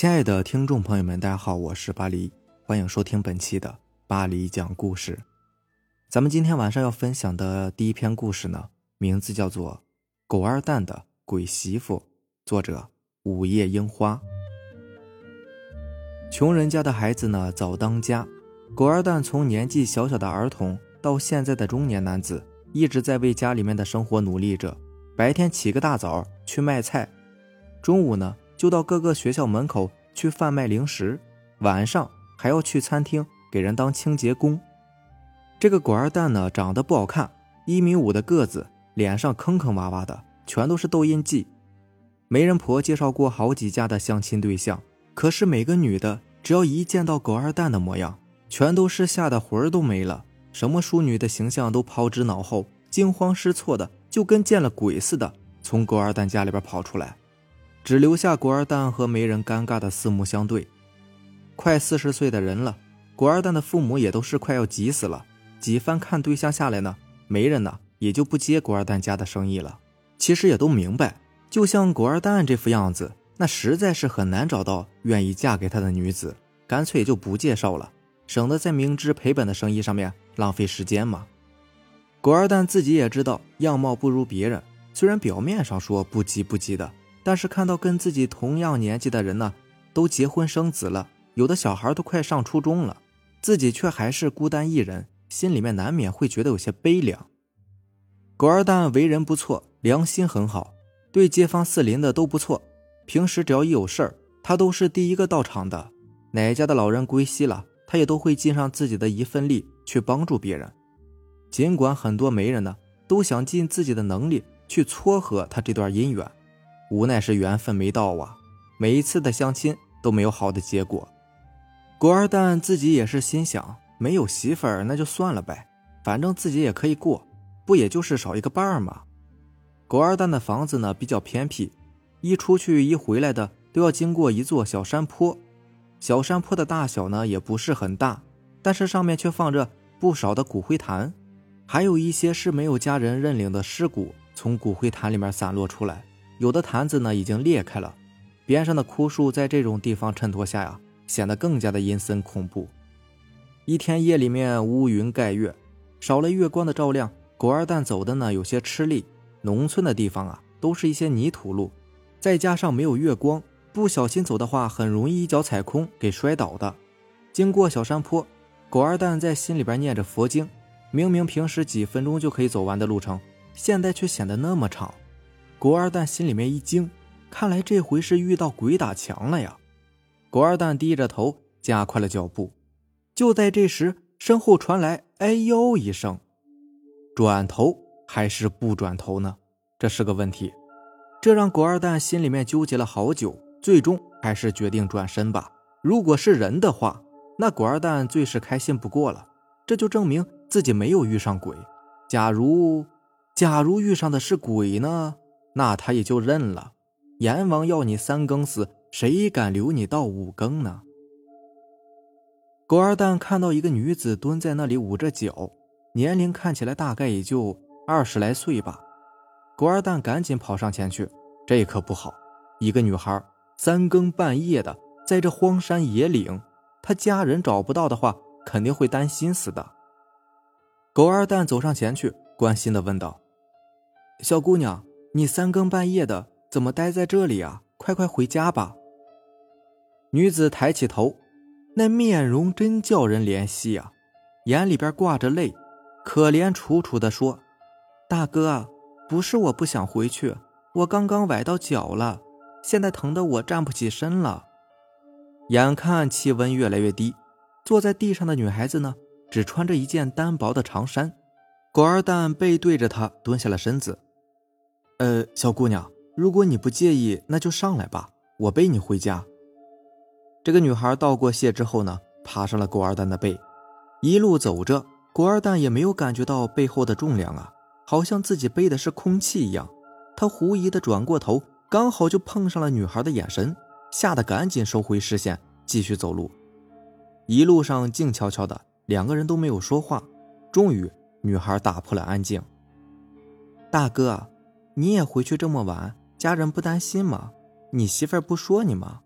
亲爱的听众朋友们，大家好，我是巴黎，欢迎收听本期的巴黎讲故事。咱们今天晚上要分享的第一篇故事呢，名字叫做《狗二蛋的鬼媳妇》，作者午夜樱花。穷人家的孩子呢，早当家。狗二蛋从年纪小小的儿童到现在的中年男子，一直在为家里面的生活努力着。白天起个大早去卖菜，中午呢。就到各个学校门口去贩卖零食，晚上还要去餐厅给人当清洁工。这个狗二蛋呢，长得不好看，一米五的个子，脸上坑坑洼洼的，全都是痘印记。媒人婆介绍过好几家的相亲对象，可是每个女的只要一见到狗二蛋的模样，全都是吓得魂儿都没了，什么淑女的形象都抛之脑后，惊慌失措的就跟见了鬼似的，从狗二蛋家里边跑出来。只留下果二蛋和媒人尴尬的四目相对。快四十岁的人了，果二蛋的父母也都是快要急死了。几番看对象下来呢，媒人呢也就不接果二蛋家的生意了。其实也都明白，就像果二蛋这副样子，那实在是很难找到愿意嫁给他的女子，干脆就不介绍了，省得在明知赔本的生意上面浪费时间嘛。果二蛋自己也知道样貌不如别人，虽然表面上说不急不急的。但是看到跟自己同样年纪的人呢，都结婚生子了，有的小孩都快上初中了，自己却还是孤单一人，心里面难免会觉得有些悲凉。狗二蛋为人不错，良心很好，对街坊四邻的都不错。平时只要一有事儿，他都是第一个到场的。哪家的老人归西了，他也都会尽上自己的一份力去帮助别人。尽管很多媒人呢都想尽自己的能力去撮合他这段姻缘。无奈是缘分没到啊，每一次的相亲都没有好的结果。果二蛋自己也是心想，没有媳妇儿那就算了呗，反正自己也可以过，不也就是少一个伴儿吗？果二蛋的房子呢比较偏僻，一出去一回来的都要经过一座小山坡，小山坡的大小呢也不是很大，但是上面却放着不少的骨灰坛，还有一些是没有家人认领的尸骨从骨灰坛里面散落出来。有的坛子呢已经裂开了，边上的枯树在这种地方衬托下呀，显得更加的阴森恐怖。一天夜里面乌云盖月，少了月光的照亮，狗二蛋走的呢有些吃力。农村的地方啊，都是一些泥土路，再加上没有月光，不小心走的话，很容易一脚踩空给摔倒的。经过小山坡，狗二蛋在心里边念着佛经，明明平时几分钟就可以走完的路程，现在却显得那么长。果二蛋心里面一惊，看来这回是遇到鬼打墙了呀！果二蛋低着头，加快了脚步。就在这时，身后传来“哎呦”一声，转头还是不转头呢？这是个问题，这让果二蛋心里面纠结了好久，最终还是决定转身吧。如果是人的话，那果二蛋最是开心不过了，这就证明自己没有遇上鬼。假如，假如遇上的是鬼呢？那他也就认了。阎王要你三更死，谁敢留你到五更呢？狗二蛋看到一个女子蹲在那里捂着脚，年龄看起来大概也就二十来岁吧。狗二蛋赶紧跑上前去，这可不好，一个女孩三更半夜的在这荒山野岭，她家人找不到的话，肯定会担心死的。狗二蛋走上前去，关心的问道：“小姑娘。”你三更半夜的怎么待在这里啊？快快回家吧。女子抬起头，那面容真叫人怜惜啊，眼里边挂着泪，可怜楚楚的说：“大哥，不是我不想回去，我刚刚崴到脚了，现在疼得我站不起身了。”眼看气温越来越低，坐在地上的女孩子呢，只穿着一件单薄的长衫。狗二蛋背对着她蹲下了身子。呃，小姑娘，如果你不介意，那就上来吧，我背你回家。这个女孩道过谢之后呢，爬上了狗二蛋的背，一路走着，狗二蛋也没有感觉到背后的重量啊，好像自己背的是空气一样。他狐疑的转过头，刚好就碰上了女孩的眼神，吓得赶紧收回视线，继续走路。一路上静悄悄的，两个人都没有说话。终于，女孩打破了安静：“大哥啊。”你也回去这么晚，家人不担心吗？你媳妇儿不说你吗？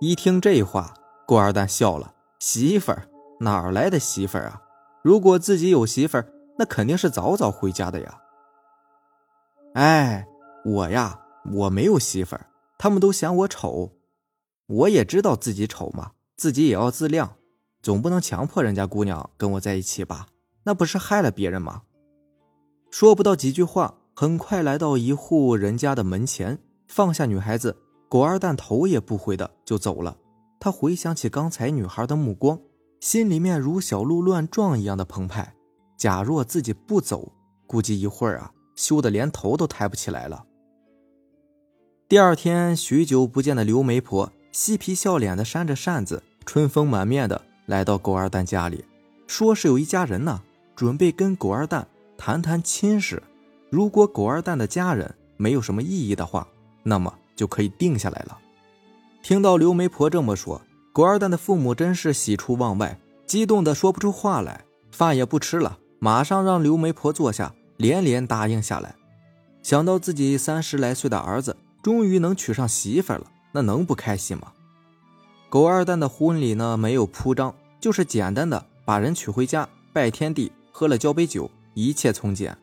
一听这话，郭二蛋笑了：“媳妇儿哪儿来的媳妇儿啊？如果自己有媳妇儿，那肯定是早早回家的呀。”哎，我呀，我没有媳妇儿，他们都嫌我丑。我也知道自己丑嘛，自己也要自量，总不能强迫人家姑娘跟我在一起吧？那不是害了别人吗？说不到几句话，很快来到一户人家的门前，放下女孩子，狗二蛋头也不回的就走了。他回想起刚才女孩的目光，心里面如小鹿乱撞一样的澎湃。假若自己不走，估计一会儿啊，羞得连头都抬不起来了。第二天，许久不见的刘媒婆。嬉皮笑脸的扇着扇子，春风满面的来到狗二蛋家里，说是有一家人呢，准备跟狗二蛋谈谈亲事。如果狗二蛋的家人没有什么异议的话，那么就可以定下来了。听到刘媒婆这么说，狗二蛋的父母真是喜出望外，激动的说不出话来，饭也不吃了，马上让刘媒婆坐下，连连答应下来。想到自己三十来岁的儿子终于能娶上媳妇了。那能不开心吗？狗二蛋的婚礼呢，没有铺张，就是简单的把人娶回家，拜天地，喝了交杯酒，一切从简。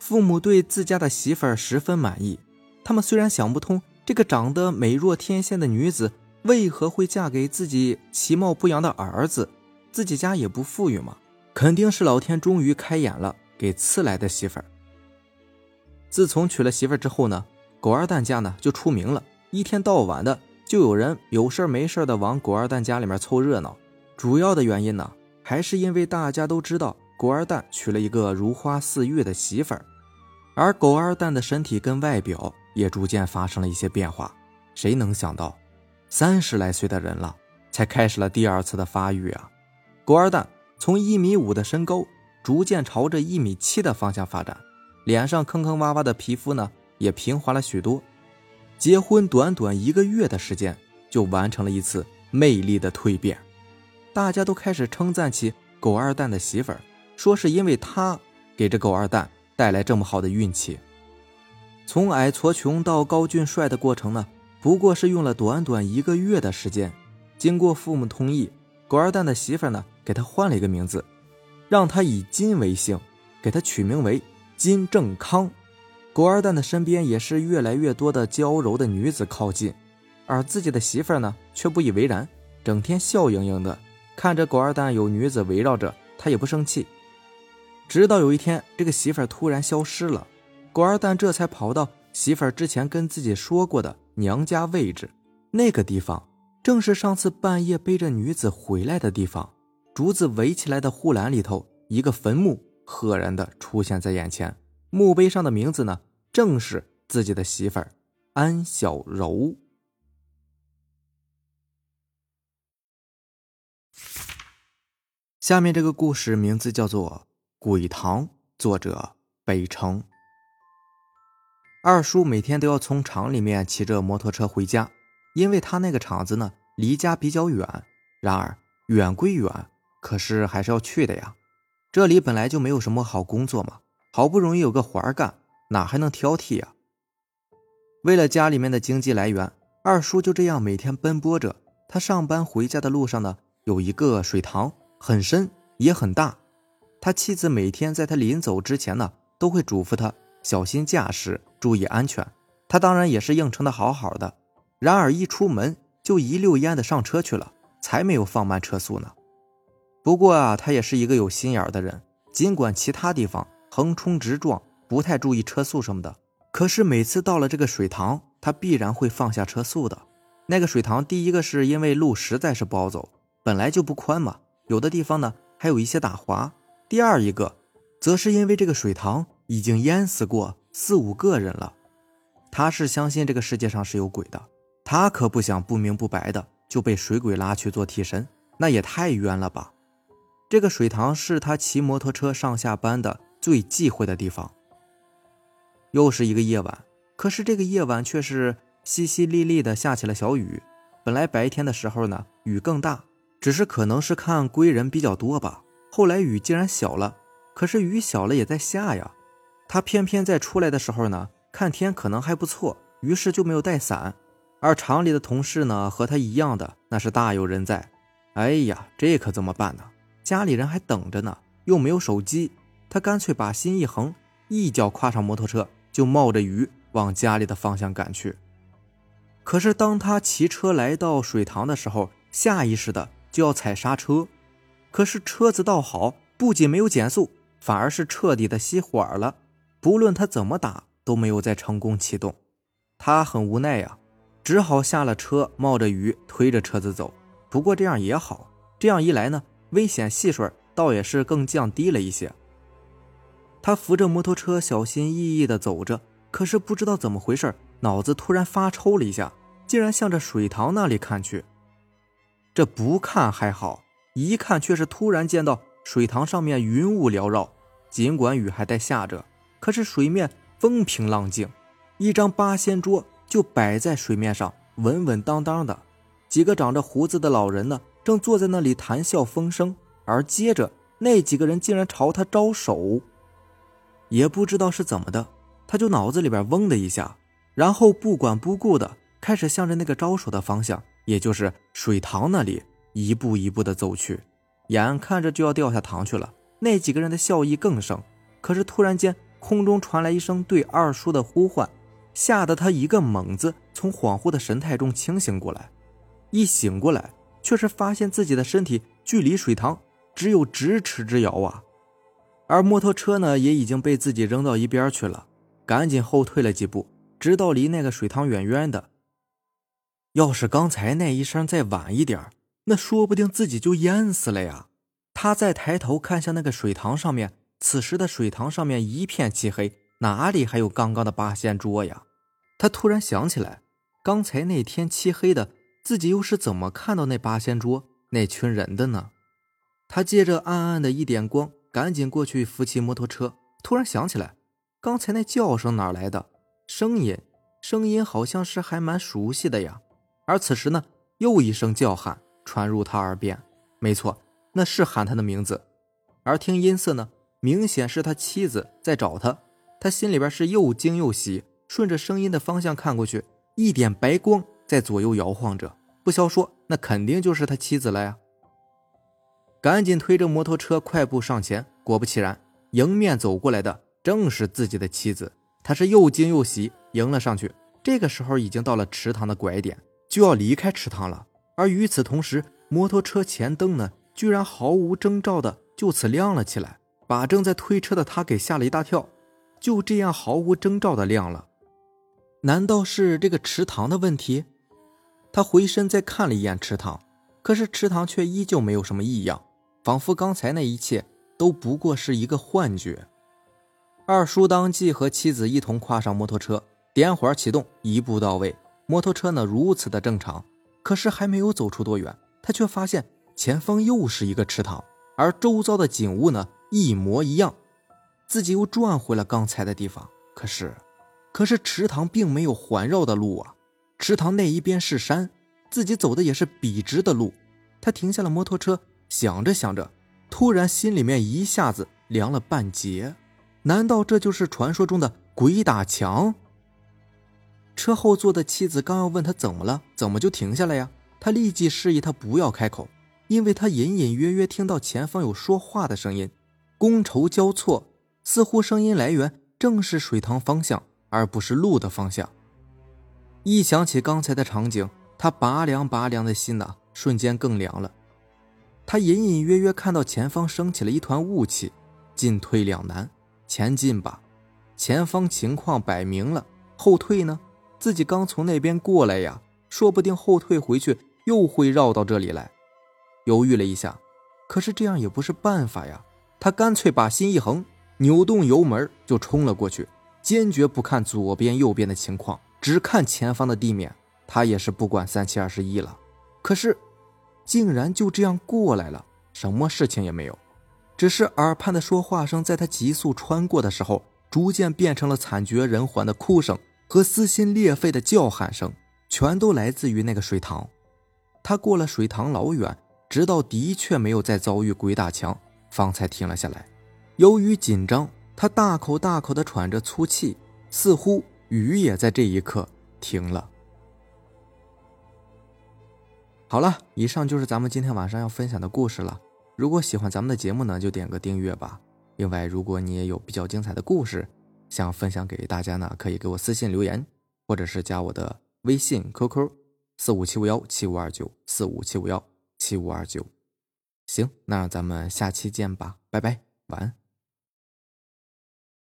父母对自家的媳妇儿十分满意。他们虽然想不通这个长得美若天仙的女子为何会嫁给自己其貌不扬的儿子，自己家也不富裕嘛，肯定是老天终于开眼了，给赐来的媳妇儿。自从娶了媳妇儿之后呢，狗二蛋家呢就出名了。一天到晚的就有人有事没事的往狗二蛋家里面凑热闹，主要的原因呢，还是因为大家都知道狗二蛋娶了一个如花似玉的媳妇儿，而狗二蛋的身体跟外表也逐渐发生了一些变化。谁能想到，三十来岁的人了，才开始了第二次的发育啊！狗二蛋从一米五的身高，逐渐朝着一米七的方向发展，脸上坑坑洼洼的皮肤呢，也平滑了许多。结婚短短一个月的时间，就完成了一次魅力的蜕变，大家都开始称赞起狗二蛋的媳妇儿，说是因为他给这狗二蛋带来这么好的运气。从矮矬穷到高俊帅的过程呢，不过是用了短短一个月的时间。经过父母同意，狗二蛋的媳妇呢，给他换了一个名字，让他以金为姓，给他取名为金正康。狗二蛋的身边也是越来越多的娇柔的女子靠近，而自己的媳妇呢却不以为然，整天笑盈盈的看着狗二蛋有女子围绕着他也不生气。直到有一天，这个媳妇儿突然消失了，狗二蛋这才跑到媳妇儿之前跟自己说过的娘家位置，那个地方正是上次半夜背着女子回来的地方。竹子围起来的护栏里头，一个坟墓赫然的出现在眼前。墓碑上的名字呢，正是自己的媳妇儿安小柔。下面这个故事名字叫做《鬼堂》，作者北城。二叔每天都要从厂里面骑着摩托车回家，因为他那个厂子呢离家比较远。然而远归远，可是还是要去的呀。这里本来就没有什么好工作嘛。好不容易有个活儿干，哪还能挑剔呀？为了家里面的经济来源，二叔就这样每天奔波着。他上班回家的路上呢，有一个水塘，很深也很大。他妻子每天在他临走之前呢，都会嘱咐他小心驾驶，注意安全。他当然也是应承的好好的。然而一出门就一溜烟的上车去了，才没有放慢车速呢。不过啊，他也是一个有心眼的人，尽管其他地方。横冲直撞，不太注意车速什么的。可是每次到了这个水塘，他必然会放下车速的。那个水塘，第一个是因为路实在是不好走，本来就不宽嘛，有的地方呢还有一些打滑。第二一个，则是因为这个水塘已经淹死过四五个人了。他是相信这个世界上是有鬼的，他可不想不明不白的就被水鬼拉去做替身，那也太冤了吧。这个水塘是他骑摩托车上下班的。最忌讳的地方。又是一个夜晚，可是这个夜晚却是淅淅沥沥的下起了小雨。本来白天的时候呢，雨更大，只是可能是看归人比较多吧。后来雨竟然小了，可是雨小了也在下呀。他偏偏在出来的时候呢，看天可能还不错，于是就没有带伞。而厂里的同事呢，和他一样的那是大有人在。哎呀，这可怎么办呢？家里人还等着呢，又没有手机，他干脆把心一横，一脚跨上摩托车，就冒着雨往家里的方向赶去。可是当他骑车来到水塘的时候，下意识的就要踩刹车，可是车子倒好，不仅没有减速，反而是彻底的熄火了。不论他怎么打，都没有再成功启动。他很无奈呀，只好下了车，冒着雨推着车子走。不过这样也好，这样一来呢，危险系数倒也是更降低了一些。他扶着摩托车，小心翼翼地走着，可是不知道怎么回事，脑子突然发抽了一下，竟然向着水塘那里看去。这不看还好，一看却是突然见到水塘上面云雾缭绕，尽管雨还在下着，可是水面风平浪静。一张八仙桌就摆在水面上，稳稳当当的。几个长着胡子的老人呢，正坐在那里谈笑风生。而接着，那几个人竟然朝他招手。也不知道是怎么的，他就脑子里边嗡的一下，然后不管不顾的开始向着那个招手的方向，也就是水塘那里，一步一步的走去。眼看着就要掉下塘去了，那几个人的笑意更盛。可是突然间，空中传来一声对二叔的呼唤。吓得他一个猛子从恍惚的神态中清醒过来，一醒过来，却是发现自己的身体距离水塘只有咫尺之遥啊！而摩托车呢，也已经被自己扔到一边去了，赶紧后退了几步，直到离那个水塘远远的。要是刚才那一声再晚一点，那说不定自己就淹死了呀！他再抬头看向那个水塘上面，此时的水塘上面一片漆黑。哪里还有刚刚的八仙桌呀？他突然想起来，刚才那天漆黑的，自己又是怎么看到那八仙桌那群人的呢？他借着暗暗的一点光，赶紧过去扶起摩托车。突然想起来，刚才那叫声哪来的？声音，声音好像是还蛮熟悉的呀。而此时呢，又一声叫喊传入他耳边，没错，那是喊他的名字。而听音色呢，明显是他妻子在找他。他心里边是又惊又喜，顺着声音的方向看过去，一点白光在左右摇晃着。不消说，那肯定就是他妻子了呀！赶紧推着摩托车快步上前，果不其然，迎面走过来的正是自己的妻子。他是又惊又喜，迎了上去。这个时候已经到了池塘的拐点，就要离开池塘了。而与此同时，摩托车前灯呢，居然毫无征兆的就此亮了起来，把正在推车的他给吓了一大跳。就这样毫无征兆的亮了，难道是这个池塘的问题？他回身再看了一眼池塘，可是池塘却依旧没有什么异样，仿佛刚才那一切都不过是一个幻觉。二叔当即和妻子一同跨上摩托车，点火启动，一步到位。摩托车呢如此的正常，可是还没有走出多远，他却发现前方又是一个池塘，而周遭的景物呢一模一样。自己又转回了刚才的地方，可是，可是池塘并没有环绕的路啊！池塘那一边是山，自己走的也是笔直的路。他停下了摩托车，想着想着，突然心里面一下子凉了半截。难道这就是传说中的鬼打墙？车后座的妻子刚要问他怎么了，怎么就停下了呀？他立即示意他不要开口，因为他隐隐约约听到前方有说话的声音，觥筹交错。似乎声音来源正是水塘方向，而不是路的方向。一想起刚才的场景，他拔凉拔凉的心呐，瞬间更凉了。他隐隐约约看到前方升起了一团雾气，进退两难。前进吧，前方情况摆明了；后退呢，自己刚从那边过来呀，说不定后退回去又会绕到这里来。犹豫了一下，可是这样也不是办法呀。他干脆把心一横。扭动油门就冲了过去，坚决不看左边右边的情况，只看前方的地面。他也是不管三七二十一了。可是，竟然就这样过来了，什么事情也没有。只是耳畔的说话声，在他急速穿过的时候，逐渐变成了惨绝人寰的哭声和撕心裂肺的叫喊声，全都来自于那个水塘。他过了水塘老远，直到的确没有再遭遇鬼打墙，方才停了下来。由于紧张，他大口大口地喘着粗气，似乎雨也在这一刻停了。好了，以上就是咱们今天晚上要分享的故事了。如果喜欢咱们的节目呢，就点个订阅吧。另外，如果你也有比较精彩的故事想分享给大家呢，可以给我私信留言，或者是加我的微信 QQ 四五七五幺七五二九四五七五幺七五二九。行，那咱们下期见吧，拜拜，晚安。